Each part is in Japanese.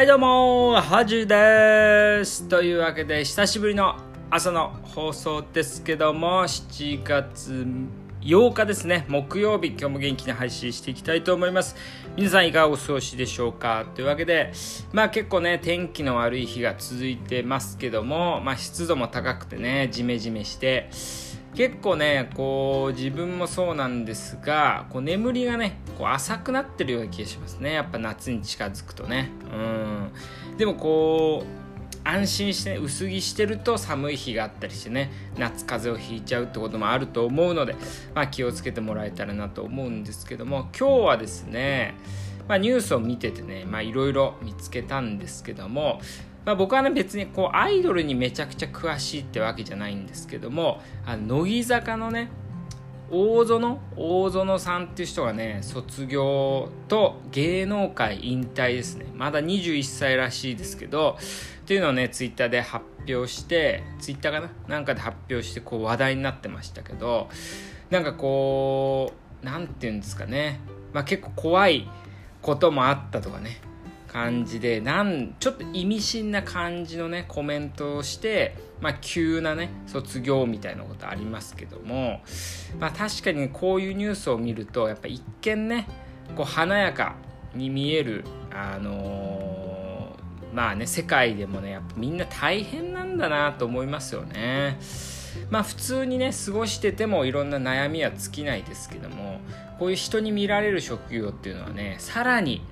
はいどうも、はじです。というわけで、久しぶりの朝の放送ですけども、7月8日ですね、木曜日、今日も元気に配信していきたいと思います。皆さんいかがお過ごしでしょうか？というわけで、まあ結構ね、天気の悪い日が続いてますけども、まあ湿度も高くてね、ジメジメして、結構ねこう自分もそうなんですがこう眠りがねこう浅くなってるような気がしますね。やっぱ夏に近づくとね。うん。でもこう安心して、ね、薄着してると寒い日があったりしてね夏風邪をひいちゃうってこともあると思うので、まあ、気をつけてもらえたらなと思うんですけども。今日はですね、まあ、ニュースを見ててねいろいろ見つけたんですけどもまあ、僕はね別にこうアイドルにめちゃくちゃ詳しいってわけじゃないんですけどもあの乃木坂のね大園大園さんっていう人がね卒業と芸能界引退ですね。まだ21歳らしいですけどっていうのをねツイッターで発表してツイッターかな？なんかで発表してこう話題になってましたけどなんかこう何て言うんですかね、まあ、結構怖いこともあったとかね。感じでなんちょっと意味深な感じのねコメントをして、まあ、急なね卒業みたいなことありますけども、まあ、確かにこういうニュースを見るとやっぱ一見ねこう華やかに見えるあのー、まあね世界でもねやっぱみんな大変なんだなと思いますよね。まあ普通にね過ごしててもいろんな悩みは尽きないですけどもこういう人に見られる職業っていうのはねさらに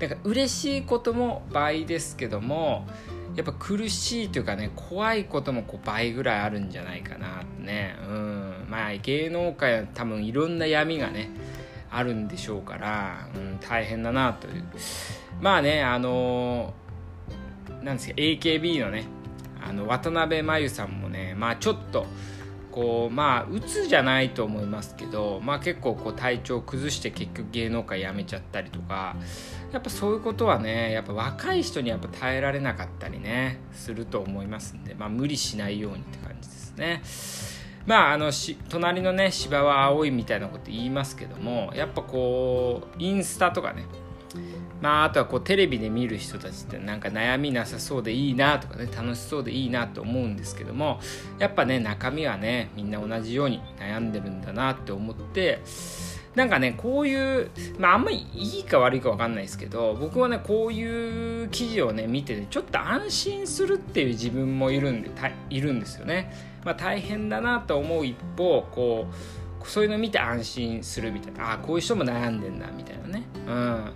なんか嬉しいことも倍ですけどもやっぱ苦しいというかね怖いこともこう倍ぐらいあるんじゃないかなってね。うん。まあ芸能界は多分いろんな闇がねあるんでしょうから、うん、大変だなという。まあねあのなんですか AKB のねあの渡辺真由さんもねまあちょっとこうまあうつじゃないと思いますけど、まあ、結構こう体調崩して結局芸能界辞めちゃったりとかやっぱそういうことはねやっぱ若い人にやっぱ耐えられなかったりねすると思いますんで、まあ、無理しないようにって感じですね。まあ、あのし隣のね芝は青いみたいなこと言いますけどもやっぱこうインスタとかねまあ、あとはこうテレビで見る人たちってなんか悩みなさそうでいいなとかね楽しそうでいいなと思うんですけどもやっぱね中身はねみんな同じように悩んでるんだなって思ってなんかねこういうまああんまりいいか悪いか分かんないですけど僕はねこういう記事をね見ててちょっと安心するっていう自分もいるんでいるんですよね。まあ、大変だなと思う一方こうそういうの見て安心するみたいなああこういう人も悩んでんだみたいなねうん、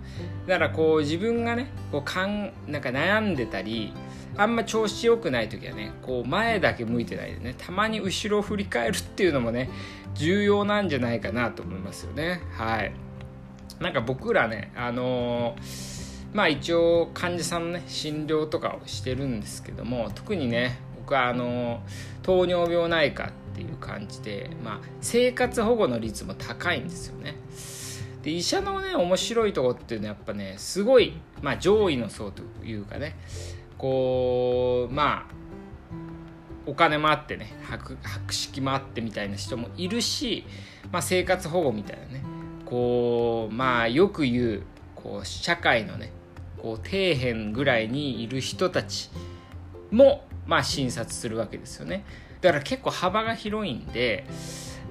だからこう自分がねこうかんなんか悩んでたりあんま調子良くない時はねこう前だけ向いてないでねたまに後ろを振り返るっていうのもね重要なんじゃないかなと思いますよね。はい。なんか僕らねあのー、まあ一応患者さんのね診療とかをしてるんですけども特にね僕はあのー、糖尿病内科っていう感じで、まあ、生活保護の率も高いんですよね。で医者のね面白いとこっていうのはやっぱねすごい、まあ、上位の層というかねこうまあお金もあってね博識もあってみたいな人もいるし、まあ、生活保護みたいなねこうまあよく言うこう社会のねこう底辺ぐらいにいる人たちもまあ診察するわけですよね。だから結構幅が広いんで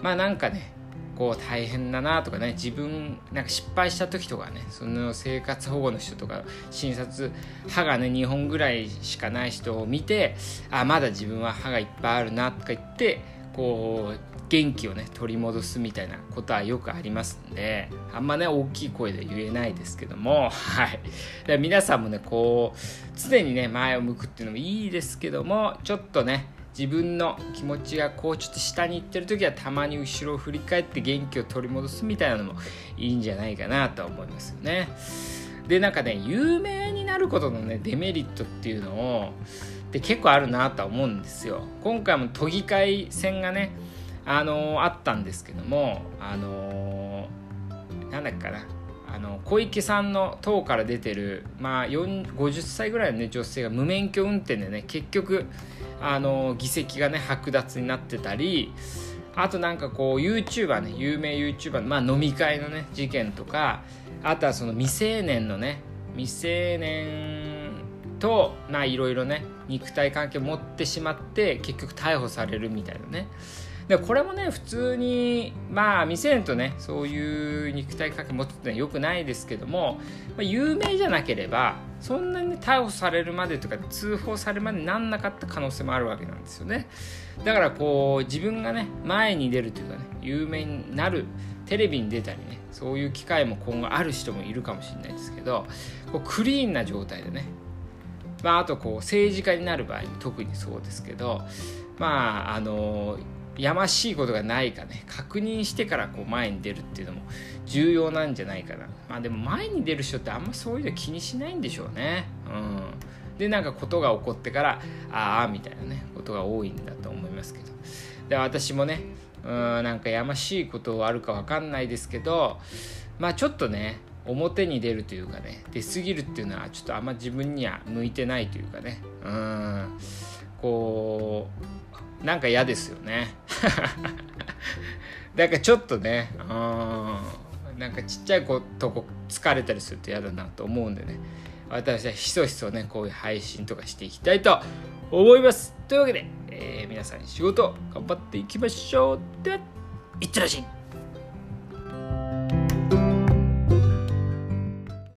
まあなんかねこう大変だなとかね自分なんか失敗した時とかねその生活保護の人とか診察歯がね2本ぐらいしかない人を見てあまだ自分は歯がいっぱいあるなとか言ってこう元気をね取り戻すみたいなことはよくありますんであんまね大きい声で言えないですけどもはい。皆さんもねこう常にね前を向くっていうのもいいですけどもちょっとね自分の気持ちがこうちょっと下に行ってる時はたまに後ろを振り返って元気を取り戻すみたいなのもいいんじゃないかなと思いますよね。でなんかね有名になることのねデメリットっていうのをで結構あるなとは思うんですよ。今回も都議会選がねあのー、あったんですけどもあのー、なんだっけかなあの小池さんの党から出てる、まあ、50歳ぐらいの、ね、女性が無免許運転でね結局あの議席がね剥奪になってたりあとなんかこう YouTuber ね有名 YouTuber まあ飲み会のね事件とかあとはその未成年のね未成年とまあいろいろね肉体関係を持ってしまって結局逮捕されるみたいなね。でこれもね普通にまあ未成年とねそういう肉体関係持つってのはよくないですけども、まあ、有名じゃなければそんなに、ね、逮捕されるまでとか通報されるまでになんなかった可能性もあるわけなんですよね。だからこう自分がね前に出るというかね有名になるテレビに出たりねそういう機会も今後ある人もいるかもしれないですけどこうクリーンな状態でねまあ、あとこう政治家になる場合特にそうですけどまああのやましいことがないかね。確認してからこう前に出るっていうのも重要なんじゃないかな。まあでも前に出る人ってあんまそういうの気にしないんでしょうね。うん。でなんかことが起こってからああみたいなねことが多いんだと思いますけど。で私もねうんなんかやましいことあるか分かんないですけどまあちょっとね表に出るというかね出過ぎるっていうのはちょっとあんま自分には向いてないというかね。うん。こうなんか嫌ですよね。なんかちょっとねうん。なんかちっちゃい子とこ疲れたりすると嫌だなと思うんでね。私はひそひそねこういう配信とかしていきたいと思います。というわけで、えー、皆さん仕事頑張っていきましょう。ではいってらっしゃい。